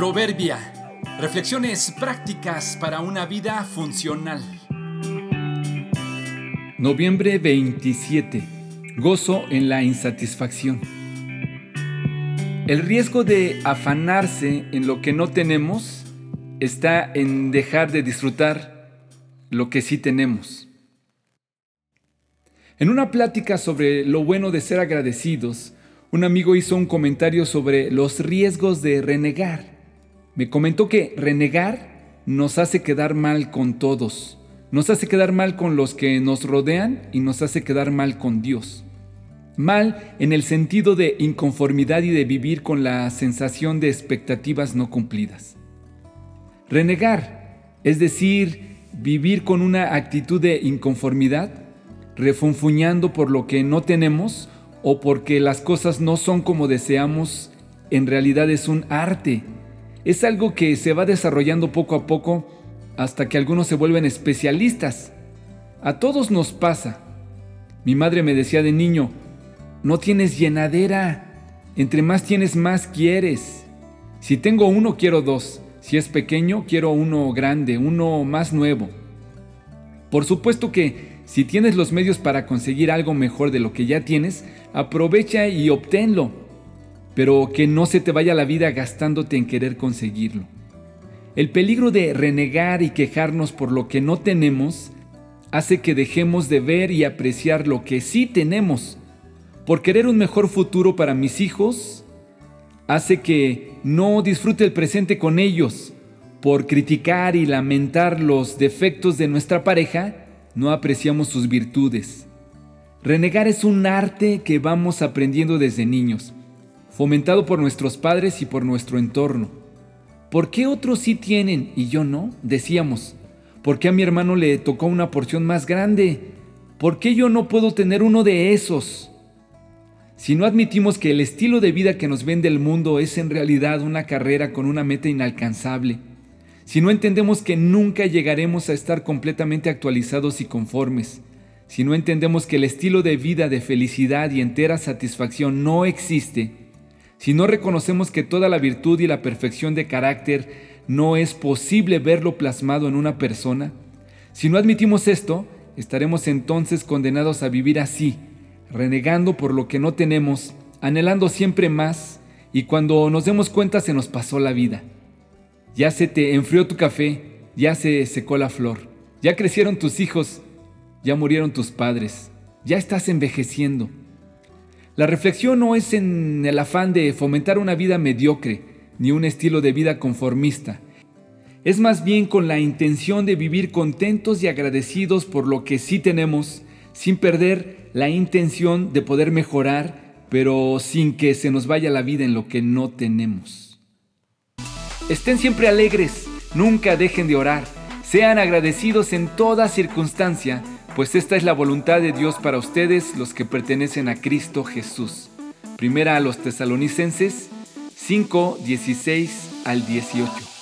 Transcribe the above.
Proverbia. Reflexiones prácticas para una vida funcional. Noviembre 27. Gozo en la insatisfacción. El riesgo de afanarse en lo que no tenemos está en dejar de disfrutar lo que sí tenemos. En una plática sobre lo bueno de ser agradecidos, un amigo hizo un comentario sobre los riesgos de renegar. Me comentó que renegar nos hace quedar mal con todos, nos hace quedar mal con los que nos rodean y nos hace quedar mal con Dios. Mal en el sentido de inconformidad y de vivir con la sensación de expectativas no cumplidas. Renegar, es decir, vivir con una actitud de inconformidad, refunfuñando por lo que no tenemos o porque las cosas no son como deseamos, en realidad es un arte es algo que se va desarrollando poco a poco hasta que algunos se vuelven especialistas. A todos nos pasa. Mi madre me decía de niño, no tienes llenadera. Entre más tienes, más quieres. Si tengo uno, quiero dos. Si es pequeño, quiero uno grande, uno más nuevo. Por supuesto que si tienes los medios para conseguir algo mejor de lo que ya tienes, aprovecha y obténlo pero que no se te vaya la vida gastándote en querer conseguirlo. El peligro de renegar y quejarnos por lo que no tenemos hace que dejemos de ver y apreciar lo que sí tenemos. Por querer un mejor futuro para mis hijos, hace que no disfrute el presente con ellos. Por criticar y lamentar los defectos de nuestra pareja, no apreciamos sus virtudes. Renegar es un arte que vamos aprendiendo desde niños fomentado por nuestros padres y por nuestro entorno. ¿Por qué otros sí tienen y yo no? Decíamos. ¿Por qué a mi hermano le tocó una porción más grande? ¿Por qué yo no puedo tener uno de esos? Si no admitimos que el estilo de vida que nos vende el mundo es en realidad una carrera con una meta inalcanzable, si no entendemos que nunca llegaremos a estar completamente actualizados y conformes, si no entendemos que el estilo de vida de felicidad y entera satisfacción no existe, si no reconocemos que toda la virtud y la perfección de carácter no es posible verlo plasmado en una persona, si no admitimos esto, estaremos entonces condenados a vivir así, renegando por lo que no tenemos, anhelando siempre más, y cuando nos demos cuenta se nos pasó la vida. Ya se te enfrió tu café, ya se secó la flor, ya crecieron tus hijos, ya murieron tus padres, ya estás envejeciendo. La reflexión no es en el afán de fomentar una vida mediocre, ni un estilo de vida conformista. Es más bien con la intención de vivir contentos y agradecidos por lo que sí tenemos, sin perder la intención de poder mejorar, pero sin que se nos vaya la vida en lo que no tenemos. Estén siempre alegres, nunca dejen de orar, sean agradecidos en toda circunstancia, pues esta es la voluntad de Dios para ustedes los que pertenecen a Cristo Jesús. Primera a los tesalonicenses 5, 16 al 18.